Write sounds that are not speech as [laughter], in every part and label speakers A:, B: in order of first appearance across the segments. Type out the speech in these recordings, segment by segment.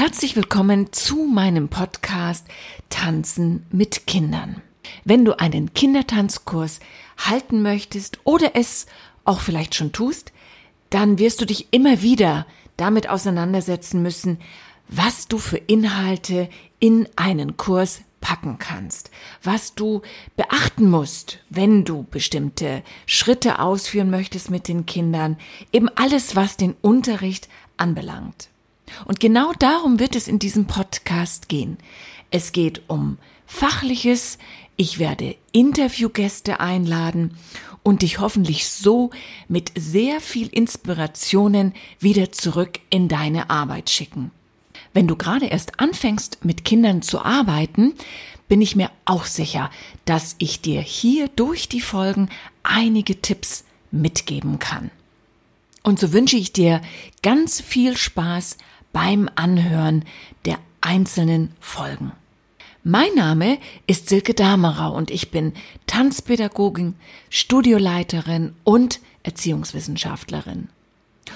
A: Herzlich willkommen zu meinem Podcast Tanzen mit Kindern. Wenn du einen Kindertanzkurs halten möchtest oder es auch vielleicht schon tust, dann wirst du dich immer wieder damit auseinandersetzen müssen, was du für Inhalte in einen Kurs packen kannst, was du beachten musst, wenn du bestimmte Schritte ausführen möchtest mit den Kindern, eben alles, was den Unterricht anbelangt. Und genau darum wird es in diesem Podcast gehen. Es geht um Fachliches, ich werde Interviewgäste einladen und dich hoffentlich so mit sehr viel Inspirationen wieder zurück in deine Arbeit schicken. Wenn du gerade erst anfängst, mit Kindern zu arbeiten, bin ich mir auch sicher, dass ich dir hier durch die Folgen einige Tipps mitgeben kann. Und so wünsche ich dir ganz viel Spaß beim Anhören der einzelnen Folgen. Mein Name ist Silke Damerau und ich bin Tanzpädagogin, Studioleiterin und Erziehungswissenschaftlerin.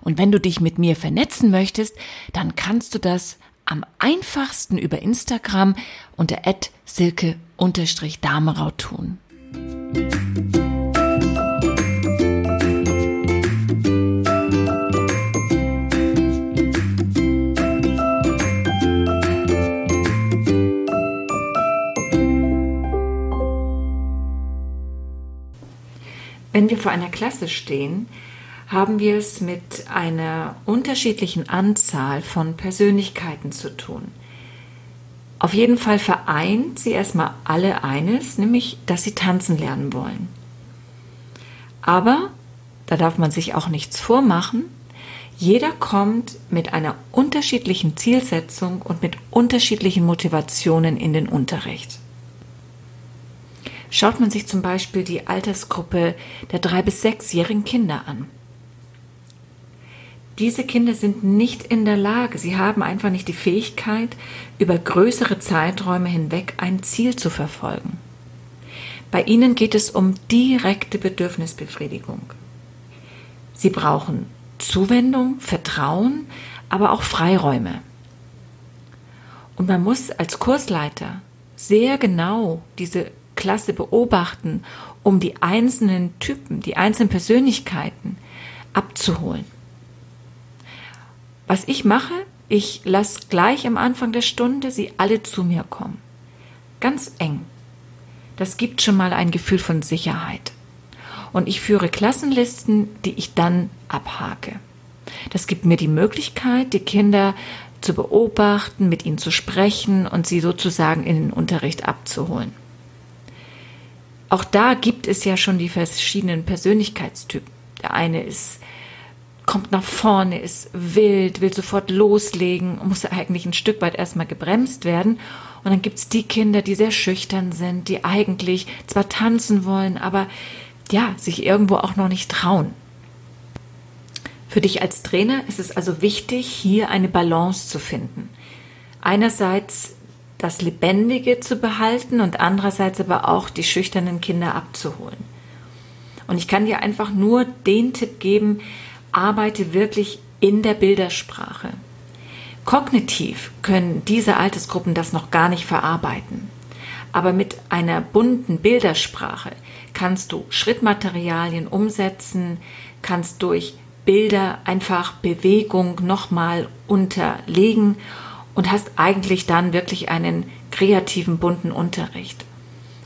A: Und wenn du dich mit mir vernetzen möchtest, dann kannst du das am einfachsten über Instagram unter silke-damerau tun. Wenn wir vor einer Klasse stehen, haben wir es mit einer unterschiedlichen Anzahl von Persönlichkeiten zu tun. Auf jeden Fall vereint sie erstmal alle eines, nämlich, dass sie tanzen lernen wollen. Aber, da darf man sich auch nichts vormachen, jeder kommt mit einer unterschiedlichen Zielsetzung und mit unterschiedlichen Motivationen in den Unterricht. Schaut man sich zum Beispiel die Altersgruppe der drei bis sechsjährigen Kinder an. Diese Kinder sind nicht in der Lage, sie haben einfach nicht die Fähigkeit, über größere Zeiträume hinweg ein Ziel zu verfolgen. Bei ihnen geht es um direkte Bedürfnisbefriedigung. Sie brauchen Zuwendung, Vertrauen, aber auch Freiräume. Und man muss als Kursleiter sehr genau diese Klasse beobachten, um die einzelnen Typen, die einzelnen Persönlichkeiten abzuholen. Was ich mache, ich lasse gleich am Anfang der Stunde sie alle zu mir kommen. Ganz eng. Das gibt schon mal ein Gefühl von Sicherheit. Und ich führe Klassenlisten, die ich dann abhake. Das gibt mir die Möglichkeit, die Kinder zu beobachten, mit ihnen zu sprechen und sie sozusagen in den Unterricht abzuholen. Auch da gibt es ja schon die verschiedenen Persönlichkeitstypen. Der eine ist kommt nach vorne, ist wild, will sofort loslegen, muss eigentlich ein Stück weit erstmal gebremst werden. Und dann gibt es die Kinder, die sehr schüchtern sind, die eigentlich zwar tanzen wollen, aber ja, sich irgendwo auch noch nicht trauen. Für dich als Trainer ist es also wichtig, hier eine Balance zu finden. Einerseits das Lebendige zu behalten und andererseits aber auch die schüchternen Kinder abzuholen. Und ich kann dir einfach nur den Tipp geben, arbeite wirklich in der Bildersprache. Kognitiv können diese Altersgruppen das noch gar nicht verarbeiten. Aber mit einer bunten Bildersprache kannst du Schrittmaterialien umsetzen, kannst durch Bilder einfach Bewegung nochmal unterlegen und hast eigentlich dann wirklich einen kreativen, bunten Unterricht.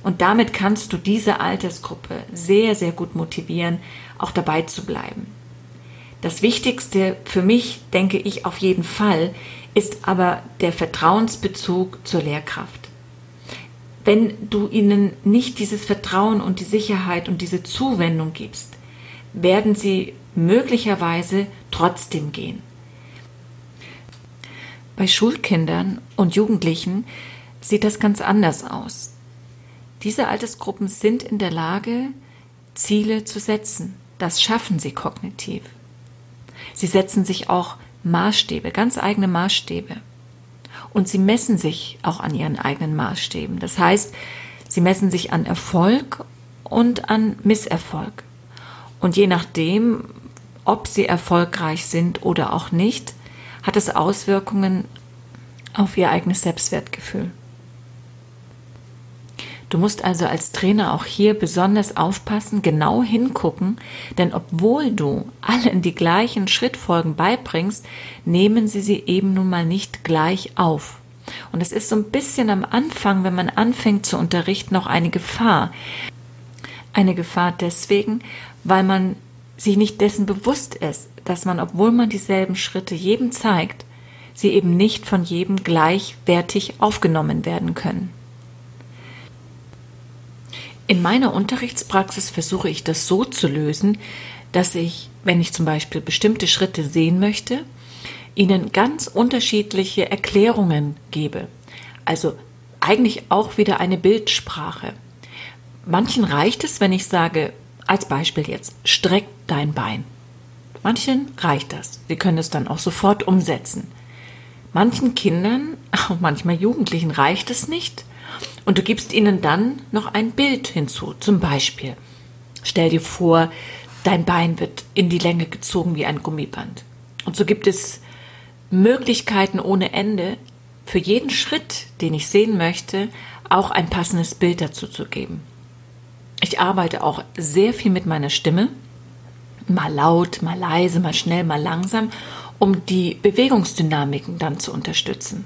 A: Und damit kannst du diese Altersgruppe sehr, sehr gut motivieren, auch dabei zu bleiben. Das Wichtigste für mich, denke ich auf jeden Fall, ist aber der Vertrauensbezug zur Lehrkraft. Wenn du ihnen nicht dieses Vertrauen und die Sicherheit und diese Zuwendung gibst, werden sie möglicherweise trotzdem gehen. Bei Schulkindern und Jugendlichen sieht das ganz anders aus. Diese Altersgruppen sind in der Lage, Ziele zu setzen. Das schaffen sie kognitiv. Sie setzen sich auch Maßstäbe, ganz eigene Maßstäbe. Und sie messen sich auch an ihren eigenen Maßstäben. Das heißt, sie messen sich an Erfolg und an Misserfolg. Und je nachdem, ob sie erfolgreich sind oder auch nicht, hat es Auswirkungen auf ihr eigenes Selbstwertgefühl. Du musst also als Trainer auch hier besonders aufpassen, genau hingucken, denn obwohl du allen die gleichen Schrittfolgen beibringst, nehmen sie sie eben nun mal nicht gleich auf. Und es ist so ein bisschen am Anfang, wenn man anfängt zu unterrichten, noch eine Gefahr. Eine Gefahr deswegen, weil man sich nicht dessen bewusst ist, dass man, obwohl man dieselben Schritte jedem zeigt, sie eben nicht von jedem gleichwertig aufgenommen werden können. In meiner Unterrichtspraxis versuche ich das so zu lösen, dass ich, wenn ich zum Beispiel bestimmte Schritte sehen möchte, ihnen ganz unterschiedliche Erklärungen gebe. Also eigentlich auch wieder eine Bildsprache. Manchen reicht es, wenn ich sage, als Beispiel jetzt, streck dein Bein. Manchen reicht das. Sie können es dann auch sofort umsetzen. Manchen Kindern, [laughs] auch manchmal Jugendlichen reicht es nicht und du gibst ihnen dann noch ein Bild hinzu. Zum Beispiel, stell dir vor, dein Bein wird in die Länge gezogen wie ein Gummiband. Und so gibt es Möglichkeiten ohne Ende, für jeden Schritt, den ich sehen möchte, auch ein passendes Bild dazu zu geben. Ich arbeite auch sehr viel mit meiner Stimme, mal laut, mal leise, mal schnell, mal langsam, um die Bewegungsdynamiken dann zu unterstützen.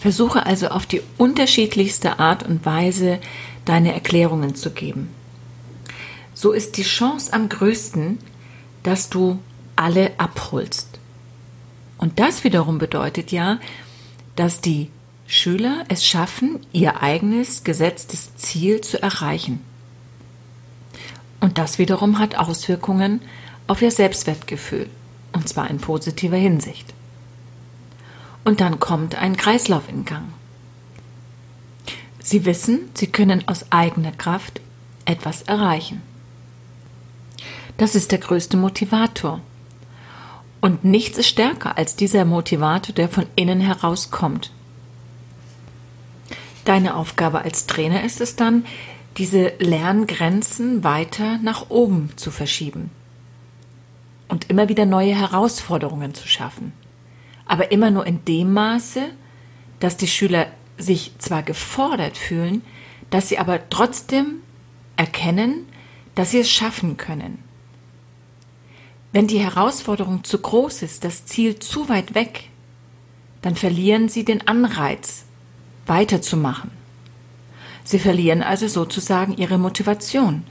A: Versuche also auf die unterschiedlichste Art und Weise deine Erklärungen zu geben. So ist die Chance am größten, dass du alle abholst. Und das wiederum bedeutet ja, dass die Schüler es schaffen, ihr eigenes gesetztes Ziel zu erreichen. Und das wiederum hat Auswirkungen auf ihr Selbstwertgefühl, und zwar in positiver Hinsicht und dann kommt ein Kreislauf in Gang. Sie wissen, sie können aus eigener Kraft etwas erreichen. Das ist der größte Motivator. Und nichts ist stärker als dieser Motivator, der von innen herauskommt. Deine Aufgabe als Trainer ist es dann, diese Lerngrenzen weiter nach oben zu verschieben und immer wieder neue Herausforderungen zu schaffen aber immer nur in dem Maße, dass die Schüler sich zwar gefordert fühlen, dass sie aber trotzdem erkennen, dass sie es schaffen können. Wenn die Herausforderung zu groß ist, das Ziel zu weit weg, dann verlieren sie den Anreiz, weiterzumachen. Sie verlieren also sozusagen ihre Motivation.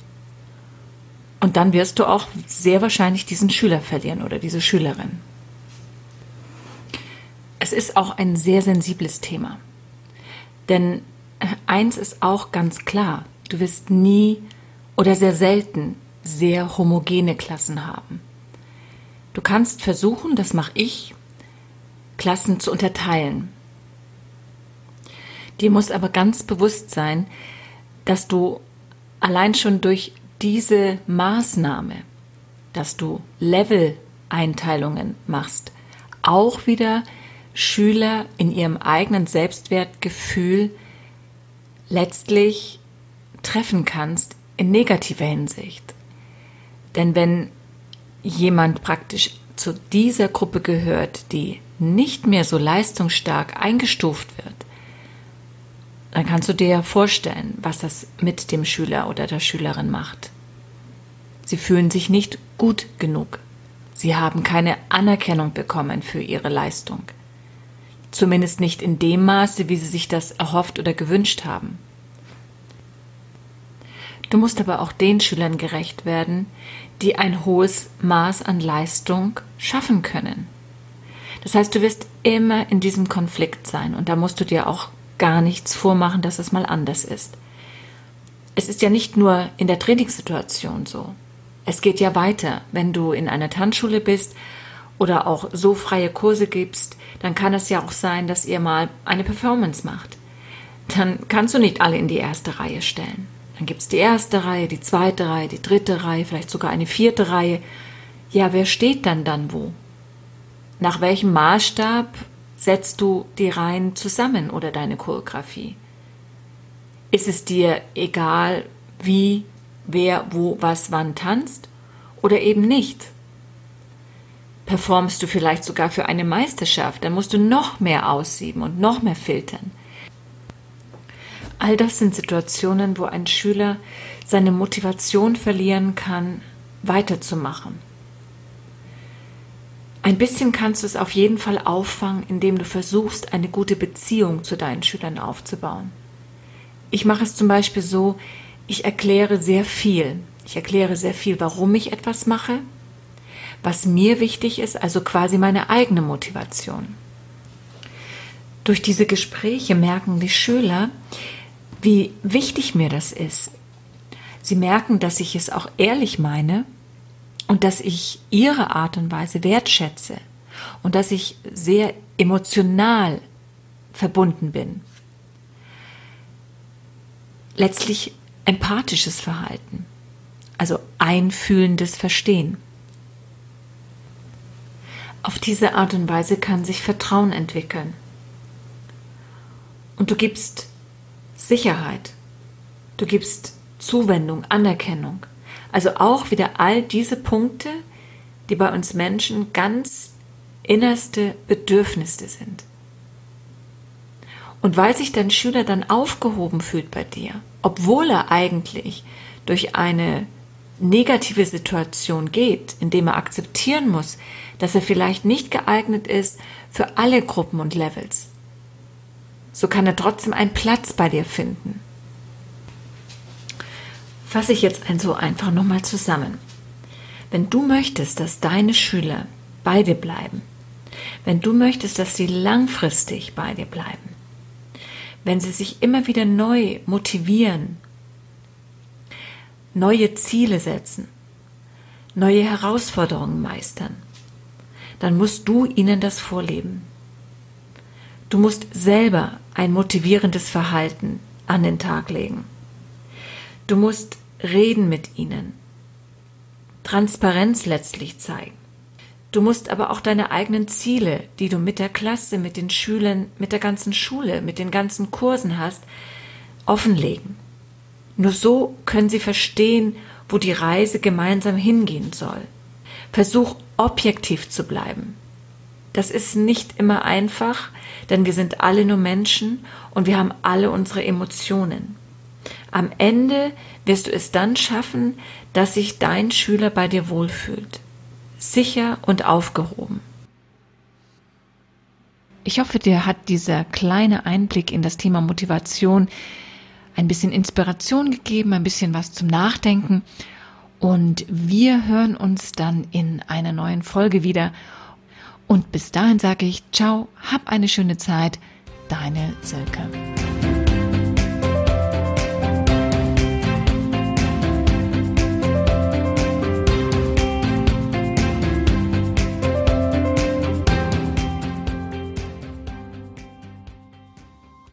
A: Und dann wirst du auch sehr wahrscheinlich diesen Schüler verlieren oder diese Schülerin. Es ist auch ein sehr sensibles Thema. Denn eins ist auch ganz klar, du wirst nie oder sehr selten sehr homogene Klassen haben. Du kannst versuchen, das mache ich, Klassen zu unterteilen. Dir muss aber ganz bewusst sein, dass du allein schon durch diese Maßnahme, dass du Level-Einteilungen machst, auch wieder Schüler in ihrem eigenen Selbstwertgefühl letztlich treffen kannst in negativer Hinsicht. Denn wenn jemand praktisch zu dieser Gruppe gehört, die nicht mehr so leistungsstark eingestuft wird, dann kannst du dir ja vorstellen, was das mit dem Schüler oder der Schülerin macht. Sie fühlen sich nicht gut genug. Sie haben keine Anerkennung bekommen für ihre Leistung. Zumindest nicht in dem Maße, wie sie sich das erhofft oder gewünscht haben. Du musst aber auch den Schülern gerecht werden, die ein hohes Maß an Leistung schaffen können. Das heißt, du wirst immer in diesem Konflikt sein und da musst du dir auch gar nichts vormachen, dass es mal anders ist. Es ist ja nicht nur in der Trainingssituation so. Es geht ja weiter, wenn du in einer Tanzschule bist oder auch so freie Kurse gibst, dann kann es ja auch sein, dass ihr mal eine Performance macht. Dann kannst du nicht alle in die erste Reihe stellen. Dann gibt es die erste Reihe, die zweite Reihe, die dritte Reihe, vielleicht sogar eine vierte Reihe. Ja, wer steht dann dann wo? Nach welchem Maßstab setzt du die Reihen zusammen oder deine Choreografie? Ist es dir egal, wie, wer, wo, was, wann tanzt oder eben nicht? performst du vielleicht sogar für eine Meisterschaft, dann musst du noch mehr aussieben und noch mehr filtern. All das sind Situationen, wo ein Schüler seine Motivation verlieren kann, weiterzumachen. Ein bisschen kannst du es auf jeden Fall auffangen, indem du versuchst, eine gute Beziehung zu deinen Schülern aufzubauen. Ich mache es zum Beispiel so, ich erkläre sehr viel. Ich erkläre sehr viel, warum ich etwas mache, was mir wichtig ist, also quasi meine eigene Motivation. Durch diese Gespräche merken die Schüler, wie wichtig mir das ist. Sie merken, dass ich es auch ehrlich meine und dass ich ihre Art und Weise wertschätze und dass ich sehr emotional verbunden bin. Letztlich empathisches Verhalten, also einfühlendes Verstehen. Auf diese Art und Weise kann sich Vertrauen entwickeln. Und du gibst Sicherheit, du gibst Zuwendung, Anerkennung. Also auch wieder all diese Punkte, die bei uns Menschen ganz innerste Bedürfnisse sind. Und weil sich dein Schüler dann aufgehoben fühlt bei dir, obwohl er eigentlich durch eine negative Situation geht, indem er akzeptieren muss, dass er vielleicht nicht geeignet ist für alle Gruppen und Levels, so kann er trotzdem einen Platz bei dir finden fasse ich jetzt ein einfach nochmal zusammen. Wenn du möchtest, dass deine Schüler bei dir bleiben, wenn du möchtest, dass sie langfristig bei dir bleiben, wenn sie sich immer wieder neu motivieren, neue Ziele setzen, neue Herausforderungen meistern, dann musst du ihnen das vorleben. Du musst selber ein motivierendes Verhalten an den Tag legen. Du musst reden mit ihnen, Transparenz letztlich zeigen. Du musst aber auch deine eigenen Ziele, die du mit der Klasse, mit den Schülern, mit der ganzen Schule, mit den ganzen Kursen hast, offenlegen. Nur so können sie verstehen, wo die Reise gemeinsam hingehen soll. Versuch objektiv zu bleiben. Das ist nicht immer einfach, denn wir sind alle nur Menschen und wir haben alle unsere Emotionen. Am Ende wirst du es dann schaffen, dass sich dein Schüler bei dir wohlfühlt, sicher und aufgehoben. Ich hoffe, dir hat dieser kleine Einblick in das Thema Motivation ein bisschen Inspiration gegeben, ein bisschen was zum Nachdenken. Und wir hören uns dann in einer neuen Folge wieder. Und bis dahin sage ich, ciao, hab eine schöne Zeit, deine Silke.